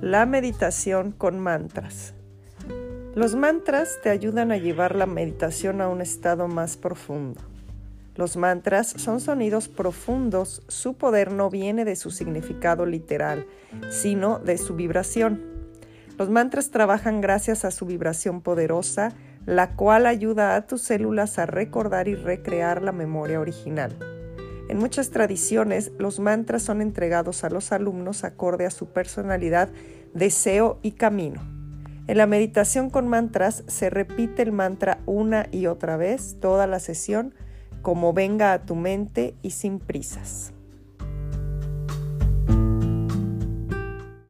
la meditación con mantras. Los mantras te ayudan a llevar la meditación a un estado más profundo. Los mantras son sonidos profundos, su poder no viene de su significado literal, sino de su vibración. Los mantras trabajan gracias a su vibración poderosa, la cual ayuda a tus células a recordar y recrear la memoria original. En muchas tradiciones, los mantras son entregados a los alumnos acorde a su personalidad, deseo y camino. En la meditación con mantras se repite el mantra una y otra vez toda la sesión como venga a tu mente y sin prisas.